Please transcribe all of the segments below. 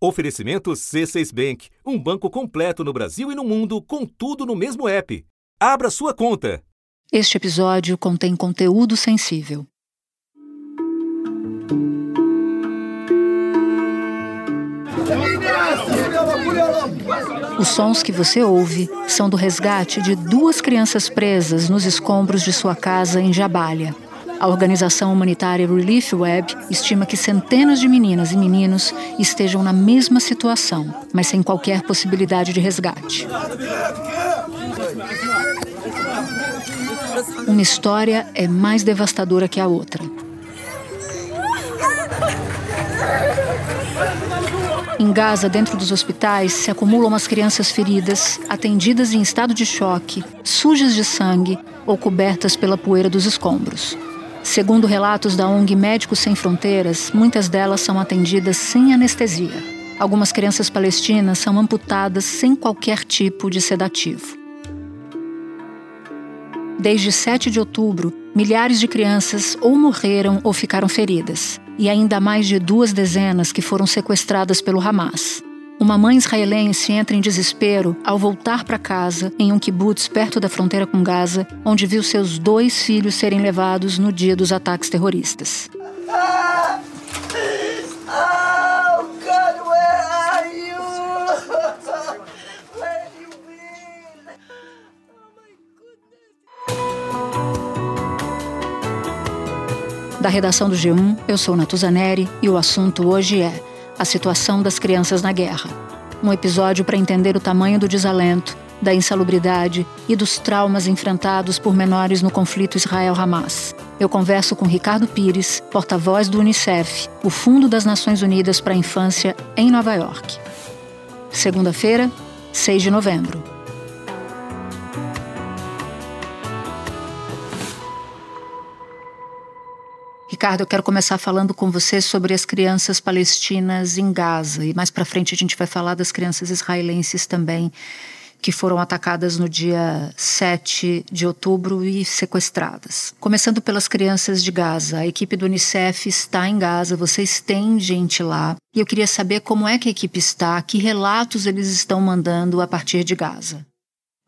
Oferecimento C6 Bank, um banco completo no Brasil e no mundo, com tudo no mesmo app. Abra sua conta. Este episódio contém conteúdo sensível. Os sons que você ouve são do resgate de duas crianças presas nos escombros de sua casa em Jabalha. A organização humanitária Relief Web estima que centenas de meninas e meninos estejam na mesma situação, mas sem qualquer possibilidade de resgate. Uma história é mais devastadora que a outra. Em Gaza, dentro dos hospitais, se acumulam as crianças feridas, atendidas em estado de choque, sujas de sangue ou cobertas pela poeira dos escombros. Segundo relatos da ONG Médicos Sem Fronteiras, muitas delas são atendidas sem anestesia. Algumas crianças palestinas são amputadas sem qualquer tipo de sedativo. Desde 7 de outubro, milhares de crianças ou morreram ou ficaram feridas, e ainda mais de duas dezenas que foram sequestradas pelo Hamas. Uma mãe israelense entra em desespero ao voltar para casa em um kibbutz perto da fronteira com Gaza, onde viu seus dois filhos serem levados no dia dos ataques terroristas. Da redação do G1, eu sou Natuzaneri e o assunto hoje é a situação das crianças na guerra. Um episódio para entender o tamanho do desalento, da insalubridade e dos traumas enfrentados por menores no conflito Israel-Hamas. Eu converso com Ricardo Pires, porta-voz do Unicef, o Fundo das Nações Unidas para a Infância, em Nova York. Segunda-feira, 6 de novembro. Ricardo, eu quero começar falando com você sobre as crianças palestinas em Gaza e mais para frente a gente vai falar das crianças israelenses também que foram atacadas no dia 7 de outubro e sequestradas. Começando pelas crianças de Gaza, a equipe do Unicef está em Gaza, vocês têm gente lá. E eu queria saber como é que a equipe está, que relatos eles estão mandando a partir de Gaza.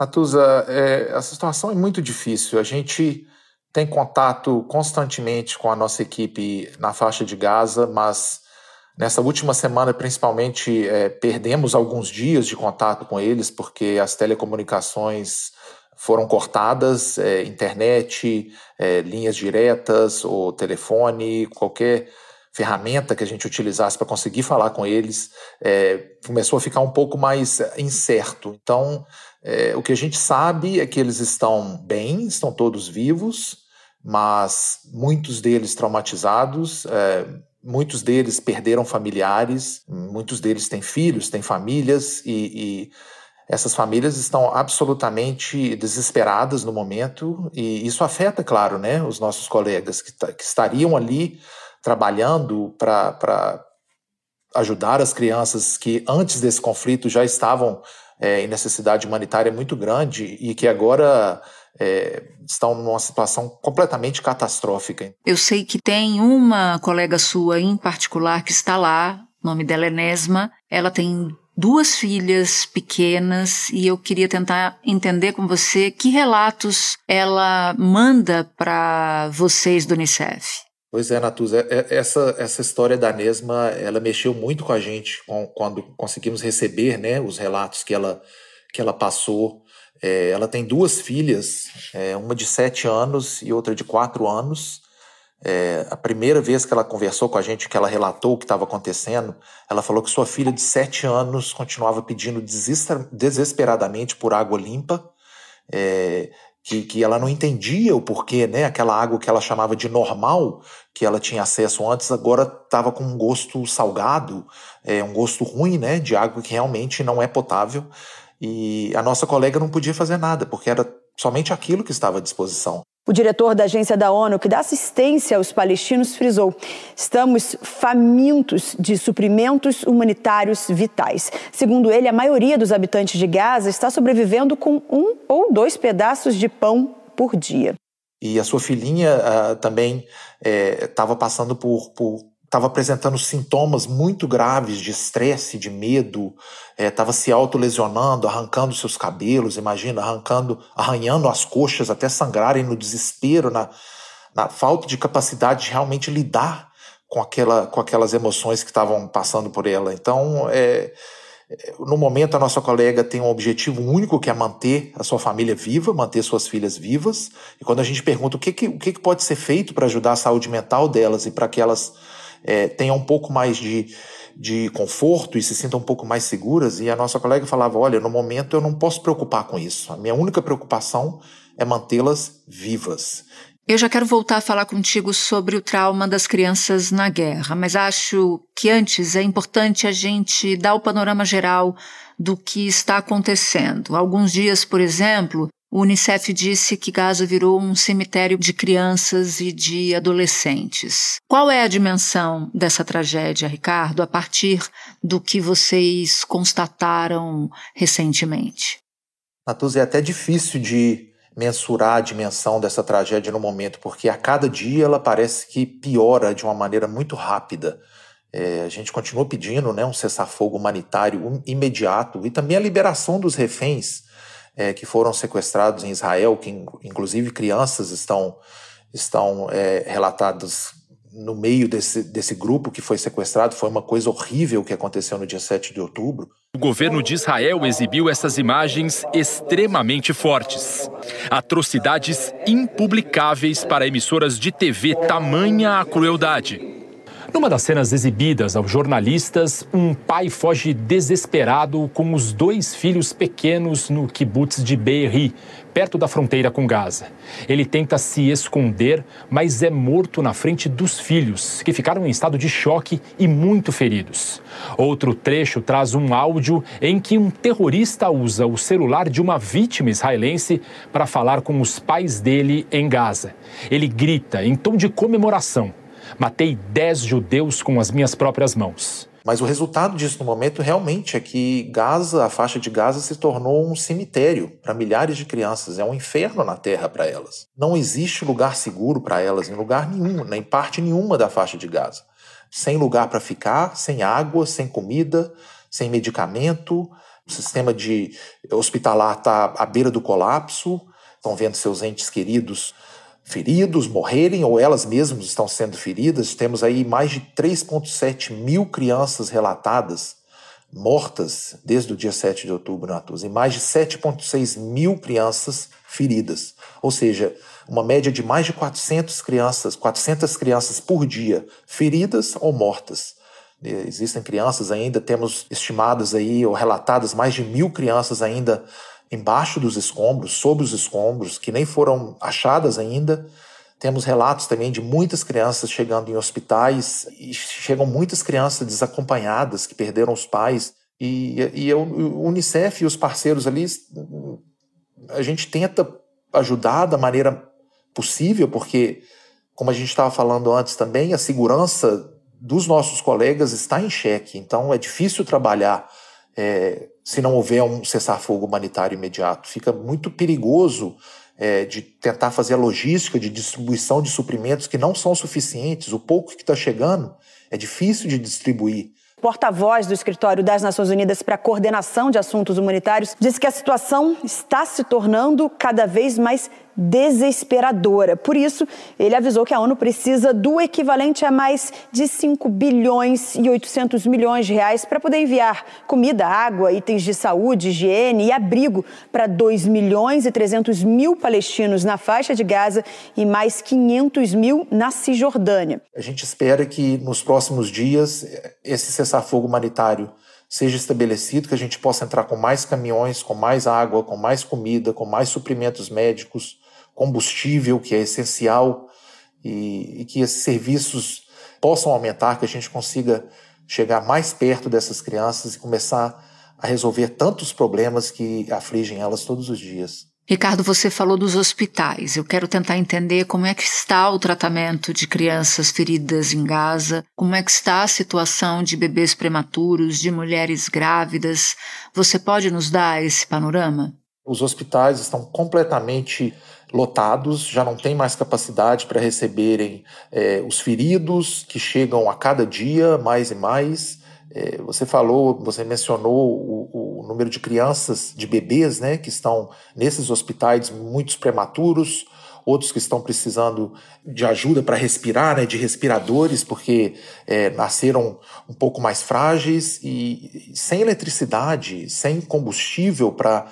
Natuza, é, a situação é muito difícil. A gente tem contato constantemente com a nossa equipe na faixa de Gaza, mas nessa última semana, principalmente, é, perdemos alguns dias de contato com eles, porque as telecomunicações foram cortadas, é, internet, é, linhas diretas, ou telefone, qualquer ferramenta que a gente utilizasse para conseguir falar com eles, é, começou a ficar um pouco mais incerto. Então, é, o que a gente sabe é que eles estão bem, estão todos vivos, mas muitos deles traumatizados, é, muitos deles perderam familiares, muitos deles têm filhos, têm famílias e, e essas famílias estão absolutamente desesperadas no momento e isso afeta, claro, né, os nossos colegas que, que estariam ali trabalhando para ajudar as crianças que antes desse conflito já estavam é, em necessidade humanitária muito grande e que agora é, estão numa situação completamente catastrófica. Eu sei que tem uma colega sua em particular que está lá, o nome dela é Nesma, ela tem duas filhas pequenas e eu queria tentar entender com você que relatos ela manda para vocês do Unicef. Pois é, Natuza, é, essa, essa história da Nesma, ela mexeu muito com a gente quando conseguimos receber né, os relatos que ela, que ela passou é, ela tem duas filhas, é, uma de sete anos e outra de quatro anos. É, a primeira vez que ela conversou com a gente, que ela relatou o que estava acontecendo, ela falou que sua filha de sete anos continuava pedindo desesperadamente por água limpa, é, que, que ela não entendia o porquê, né? Aquela água que ela chamava de normal, que ela tinha acesso antes, agora estava com um gosto salgado, é, um gosto ruim, né? De água que realmente não é potável. E a nossa colega não podia fazer nada, porque era somente aquilo que estava à disposição. O diretor da agência da ONU que dá assistência aos palestinos frisou: estamos famintos de suprimentos humanitários vitais. Segundo ele, a maioria dos habitantes de Gaza está sobrevivendo com um ou dois pedaços de pão por dia. E a sua filhinha uh, também estava é, passando por, por estava apresentando sintomas muito graves de estresse, de medo, estava é, se autolesionando, arrancando seus cabelos, imagina, arrancando, arranhando as coxas até sangrarem no desespero, na, na falta de capacidade de realmente lidar com, aquela, com aquelas emoções que estavam passando por ela. Então, é, no momento, a nossa colega tem um objetivo único que é manter a sua família viva, manter suas filhas vivas. E quando a gente pergunta o que, que, o que pode ser feito para ajudar a saúde mental delas e para que elas é, tenham um pouco mais de, de conforto e se sintam um pouco mais seguras, e a nossa colega falava: Olha, no momento eu não posso preocupar com isso. A minha única preocupação é mantê-las vivas. Eu já quero voltar a falar contigo sobre o trauma das crianças na guerra, mas acho que antes é importante a gente dar o panorama geral do que está acontecendo. alguns dias, por exemplo, o Unicef disse que Gaza virou um cemitério de crianças e de adolescentes. Qual é a dimensão dessa tragédia, Ricardo, a partir do que vocês constataram recentemente? Natuza, é até difícil de mensurar a dimensão dessa tragédia no momento, porque a cada dia ela parece que piora de uma maneira muito rápida. É, a gente continua pedindo né, um cessar-fogo humanitário imediato e também a liberação dos reféns é, que foram sequestrados em Israel, que inclusive crianças estão, estão é, relatadas no meio desse, desse grupo que foi sequestrado. Foi uma coisa horrível que aconteceu no dia 7 de outubro. O governo de Israel exibiu essas imagens extremamente fortes. Atrocidades impublicáveis para emissoras de TV, tamanha a crueldade. Numa das cenas exibidas aos jornalistas, um pai foge desesperado com os dois filhos pequenos no kibbutz de Be'eri, perto da fronteira com Gaza. Ele tenta se esconder, mas é morto na frente dos filhos, que ficaram em estado de choque e muito feridos. Outro trecho traz um áudio em que um terrorista usa o celular de uma vítima israelense para falar com os pais dele em Gaza. Ele grita em tom de comemoração Matei dez judeus com as minhas próprias mãos. Mas o resultado disso no momento realmente é que Gaza, a faixa de Gaza, se tornou um cemitério para milhares de crianças. É um inferno na terra para elas. Não existe lugar seguro para elas em lugar nenhum, nem parte nenhuma da faixa de Gaza. Sem lugar para ficar, sem água, sem comida, sem medicamento. O sistema de hospitalar está à beira do colapso. Estão vendo seus entes queridos feridos, morrerem ou elas mesmas estão sendo feridas. Temos aí mais de 3,7 mil crianças relatadas mortas desde o dia 7 de outubro na Tuz, e mais de 7,6 mil crianças feridas. Ou seja, uma média de mais de 400 crianças, 400 crianças por dia feridas ou mortas. Existem crianças ainda, temos estimadas aí, ou relatadas mais de mil crianças ainda embaixo dos escombros, sob os escombros, que nem foram achadas ainda. Temos relatos também de muitas crianças chegando em hospitais e chegam muitas crianças desacompanhadas que perderam os pais. E, e o Unicef e os parceiros ali, a gente tenta ajudar da maneira possível, porque, como a gente estava falando antes também, a segurança dos nossos colegas está em xeque. Então é difícil trabalhar é, se não houver um cessar-fogo humanitário imediato. Fica muito perigoso é, de tentar fazer a logística de distribuição de suprimentos que não são suficientes. O pouco que está chegando é difícil de distribuir. Porta-voz do Escritório das Nações Unidas para a Coordenação de Assuntos Humanitários disse que a situação está se tornando cada vez mais desesperadora. Por isso, ele avisou que a ONU precisa do equivalente a mais de 5 bilhões e 800 milhões de reais para poder enviar comida, água, itens de saúde, higiene e abrigo para 2 milhões e 300 mil palestinos na faixa de Gaza e mais 500 mil na Cisjordânia. A gente espera que nos próximos dias esse cessar-fogo humanitário seja estabelecido, que a gente possa entrar com mais caminhões, com mais água, com mais comida, com mais suprimentos médicos, combustível, que é essencial, e, e que esses serviços possam aumentar, que a gente consiga chegar mais perto dessas crianças e começar a resolver tantos problemas que afligem elas todos os dias. Ricardo, você falou dos hospitais. Eu quero tentar entender como é que está o tratamento de crianças feridas em Gaza, como é que está a situação de bebês prematuros, de mulheres grávidas. Você pode nos dar esse panorama? Os hospitais estão completamente lotados, já não tem mais capacidade para receberem é, os feridos que chegam a cada dia mais e mais. É, você falou, você mencionou o, o, número de crianças, de bebês, né, que estão nesses hospitais, muitos prematuros, outros que estão precisando de ajuda para respirar, né, de respiradores, porque é, nasceram um pouco mais frágeis e sem eletricidade, sem combustível para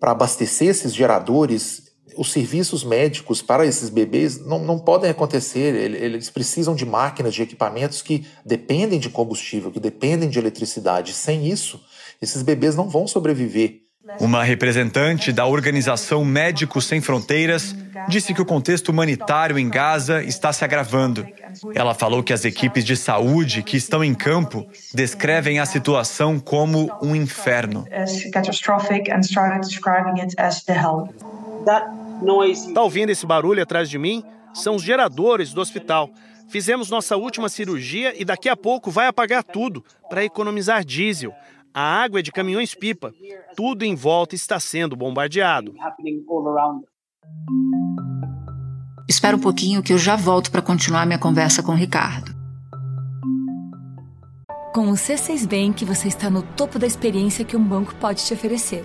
abastecer esses geradores os serviços médicos para esses bebês não, não podem acontecer. Eles precisam de máquinas, de equipamentos que dependem de combustível, que dependem de eletricidade. Sem isso, esses bebês não vão sobreviver. Uma representante da organização Médicos Sem Fronteiras disse que o contexto humanitário em Gaza está se agravando. Ela falou que as equipes de saúde que estão em campo descrevem a situação como um inferno. Está ouvindo esse barulho atrás de mim? São os geradores do hospital. Fizemos nossa última cirurgia e daqui a pouco vai apagar tudo para economizar diesel. A água é de caminhões-pipa. Tudo em volta está sendo bombardeado. Espera um pouquinho que eu já volto para continuar minha conversa com o Ricardo. Com o C6 Bank, você está no topo da experiência que um banco pode te oferecer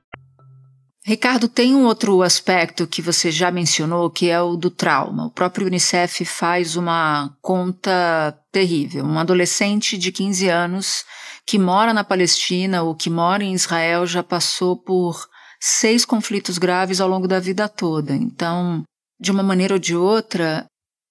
Ricardo, tem um outro aspecto que você já mencionou, que é o do trauma. O próprio Unicef faz uma conta terrível. Um adolescente de 15 anos que mora na Palestina ou que mora em Israel já passou por seis conflitos graves ao longo da vida toda. Então, de uma maneira ou de outra,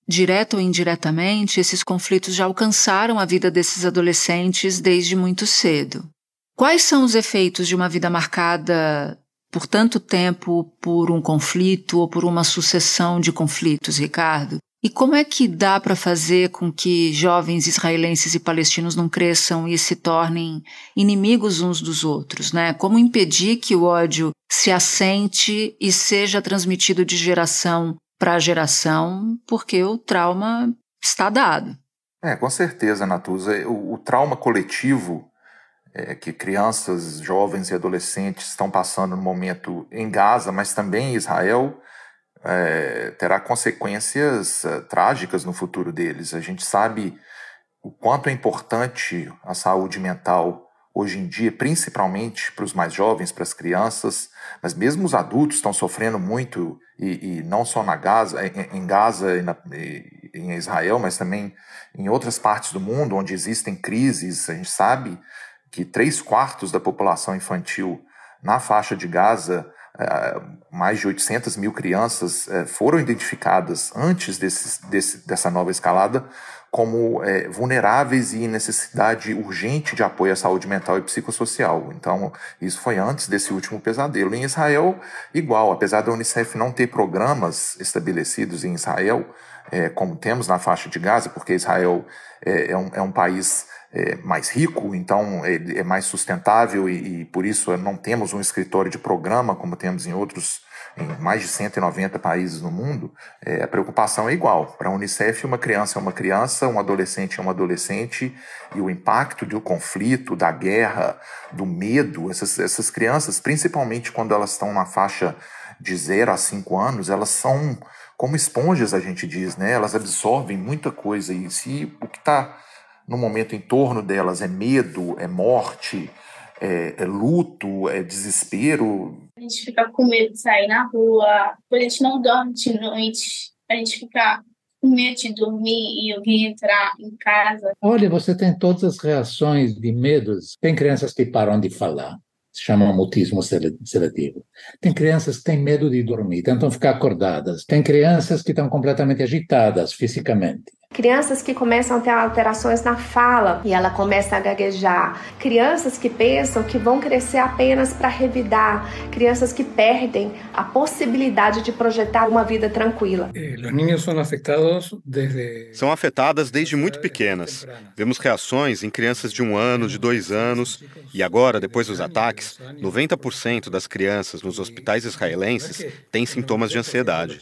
direta ou indiretamente, esses conflitos já alcançaram a vida desses adolescentes desde muito cedo. Quais são os efeitos de uma vida marcada por tanto tempo por um conflito ou por uma sucessão de conflitos, Ricardo? E como é que dá para fazer com que jovens israelenses e palestinos não cresçam e se tornem inimigos uns dos outros, né? Como impedir que o ódio se assente e seja transmitido de geração para geração, porque o trauma está dado. É, com certeza, Natuza. O, o trauma coletivo é, que crianças, jovens e adolescentes estão passando no momento em Gaza, mas também em Israel, é, terá consequências é, trágicas no futuro deles. A gente sabe o quanto é importante a saúde mental hoje em dia, principalmente para os mais jovens, para as crianças, mas mesmo os adultos estão sofrendo muito, e, e não só na Gaza, em, em Gaza e, na, e em Israel, mas também em outras partes do mundo onde existem crises. A gente sabe que três quartos da população infantil na faixa de Gaza, eh, mais de 800 mil crianças eh, foram identificadas antes desse, desse, dessa nova escalada como é, vulneráveis e em necessidade urgente de apoio à saúde mental e psicossocial. Então, isso foi antes desse último pesadelo. Em Israel, igual, apesar da Unicef não ter programas estabelecidos em Israel, é, como temos na faixa de Gaza, porque Israel é, é um, é um país é, mais rico, então é, é mais sustentável e, e, por isso não temos um escritório de programa como temos em outros, em mais de 190 países no mundo, é, a preocupação é igual. Para a Unicef, uma criança é uma criança, um adolescente é um adolescente e o impacto do conflito, da guerra, do medo, essas, essas crianças, principalmente quando elas estão na faixa de 0 a 5 anos, elas são como esponjas, a gente diz, né? Elas absorvem muita coisa e se o que está no momento em torno delas é medo, é morte, é, é, luto, é desespero. A gente fica com medo de sair na rua, a gente não dorme de noite, a gente fica com medo de dormir e alguém entrar em casa. Olha, você tem todas as reações de medos. Tem crianças que param de falar, se chama mutismo seletivo. Tem crianças que têm medo de dormir, tentam ficar acordadas. Tem crianças que estão completamente agitadas fisicamente. Crianças que começam a ter alterações na fala e ela começa a gaguejar, crianças que pensam que vão crescer apenas para revidar, crianças que perdem a possibilidade de projetar uma vida tranquila. Eh, os niños são afetados desde são afetadas desde muito pequenas. Vemos reações em crianças de um ano, de dois anos e agora, depois dos ataques, 90% das crianças nos hospitais israelenses têm sintomas de ansiedade.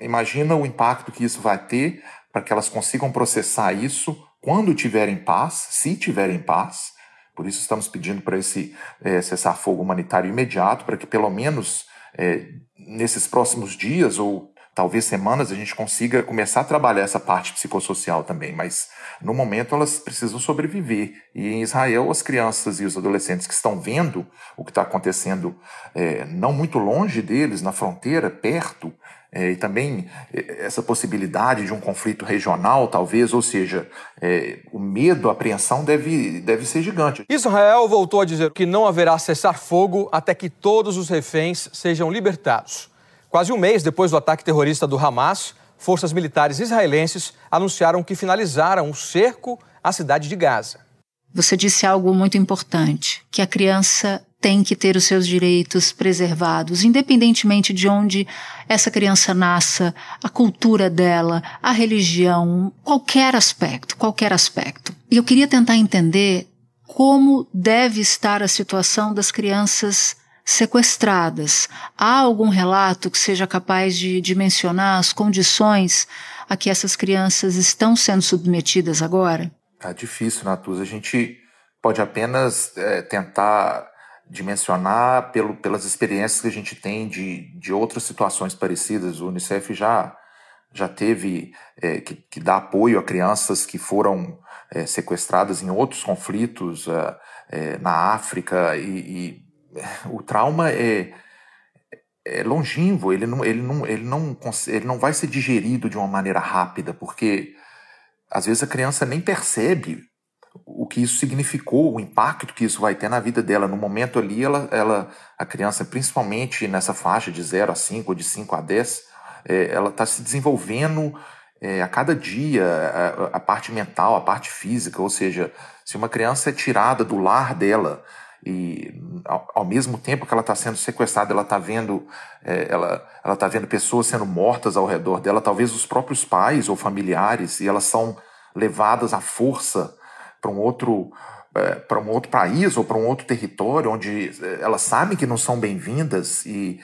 Imagina o impacto que isso vai ter para que elas consigam processar isso quando tiverem paz, se tiverem paz. Por isso estamos pedindo para esse é, cessar-fogo humanitário imediato, para que pelo menos é, nesses próximos dias ou talvez semanas a gente consiga começar a trabalhar essa parte psicossocial também, mas no momento elas precisam sobreviver. E em Israel, as crianças e os adolescentes que estão vendo o que está acontecendo é, não muito longe deles, na fronteira, perto, e também é, essa possibilidade de um conflito regional, talvez, ou seja, é, o medo, a apreensão deve, deve ser gigante. Israel voltou a dizer que não haverá cessar-fogo até que todos os reféns sejam libertados. Quase um mês depois do ataque terrorista do Hamas, forças militares israelenses anunciaram que finalizaram o cerco à cidade de Gaza. Você disse algo muito importante, que a criança tem que ter os seus direitos preservados, independentemente de onde essa criança nasça, a cultura dela, a religião, qualquer aspecto, qualquer aspecto. E eu queria tentar entender como deve estar a situação das crianças sequestradas. Há algum relato que seja capaz de, mencionar as condições a que essas crianças estão sendo submetidas agora? Tá difícil, Natuza. A gente pode apenas é, tentar dimensionar pelo, pelas experiências que a gente tem de, de outras situações parecidas. O Unicef já, já teve é, que, que dar apoio a crianças que foram é, sequestradas em outros conflitos é, é na África e, e, o trauma é, é longínquo, ele não, ele, não, ele, não, ele não vai ser digerido de uma maneira rápida, porque às vezes a criança nem percebe o que isso significou, o impacto que isso vai ter na vida dela. No momento ali, ela, ela a criança, principalmente nessa faixa de 0 a 5 ou de 5 a 10, é, ela está se desenvolvendo é, a cada dia, a, a, parte mental, a parte física, ou seja, se uma criança é tirada do lar dela e ao, ao mesmo tempo que ela está sendo sequestrada, ela está vendo, é, ela ela está vendo pessoas sendo mortas ao redor dela, talvez os próprios pais ou familiares, e elas são levadas à força para um outro é, para um outro país ou para um outro território onde é, elas sabem que não são bem-vindas e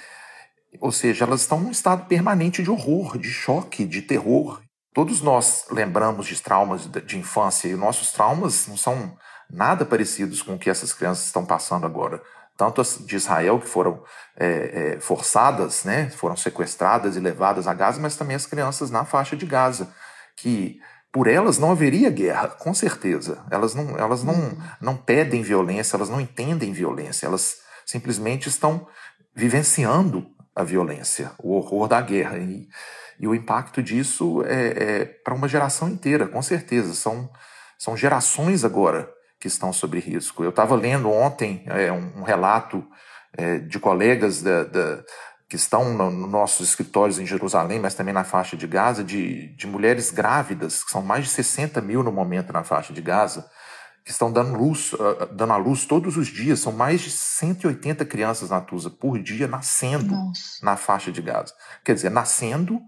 ou seja, elas estão num estado permanente de horror, de choque, de terror. Todos nós lembramos de traumas de infância e nossos traumas não são nada parecidos com o que essas crianças estão passando agora. Tanto as de Israel, que foram é, é, forçadas, né, foram sequestradas e levadas a Gaza, mas também as crianças na faixa de Gaza, que por elas não haveria guerra, com certeza. Elas não, elas não, uhum. não pedem violência, elas não entendem violência, elas simplesmente estão vivenciando a violência, o horror da guerra. E, e o impacto disso é, é para uma geração inteira, com certeza. São, são gerações agora que estão sob risco. Eu estava lendo ontem é, um, um relato é, de colegas da, da, que estão nos no nossos escritórios em Jerusalém, mas também na faixa de Gaza, de, de mulheres grávidas, que são mais de 60 mil no momento na faixa de Gaza, que estão dando, luz, uh, dando à luz todos os dias. São mais de 180 crianças na Tusa por dia nascendo Nossa. na faixa de Gaza. Quer dizer, nascendo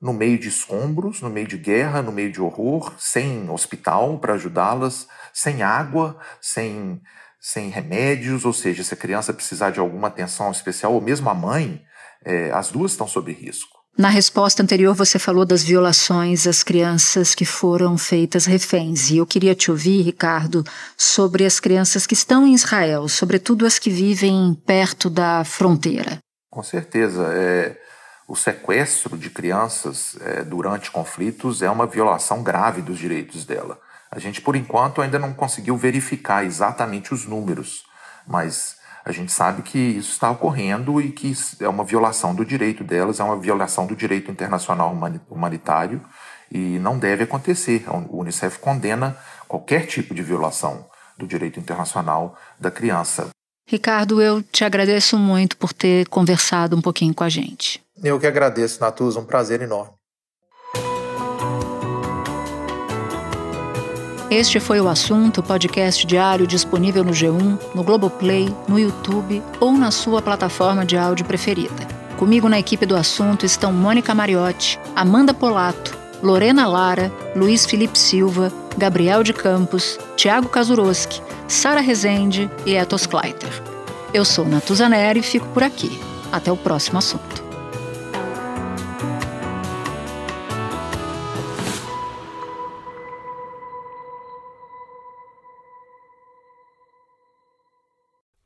no meio de escombros, no meio de guerra, no meio de horror, sem hospital para ajudá-las, sem água, sem sem remédios, ou seja, se a criança precisar de alguma atenção especial, ou mesmo a mãe, é, as duas estão sob risco. Na resposta anterior, você falou das violações às crianças que foram feitas reféns. E eu queria te ouvir, Ricardo, sobre as crianças que estão em Israel, sobretudo as que vivem perto da fronteira. Com certeza. É, o sequestro de crianças é, durante conflitos é uma violação grave dos direitos dela. A gente, por enquanto, ainda não conseguiu verificar exatamente os números, mas a gente sabe que isso está ocorrendo e que é uma violação do direito delas, é uma violação do direito internacional humanitário e não deve acontecer. O Unicef condena qualquer tipo de violação do direito internacional da criança. Ricardo, eu te agradeço muito por ter conversado um pouquinho com a gente. Eu que agradeço, Natuza, um prazer enorme. Este foi o assunto, podcast diário disponível no G1, no Globoplay, no YouTube ou na sua plataforma de áudio preferida. Comigo na equipe do assunto estão Mônica Mariotti, Amanda Polato, Lorena Lara, Luiz Felipe Silva, Gabriel de Campos, Tiago Kazuroski, Sara Rezende e Etos Kleiter. Eu sou Natuzaneri e fico por aqui. Até o próximo assunto.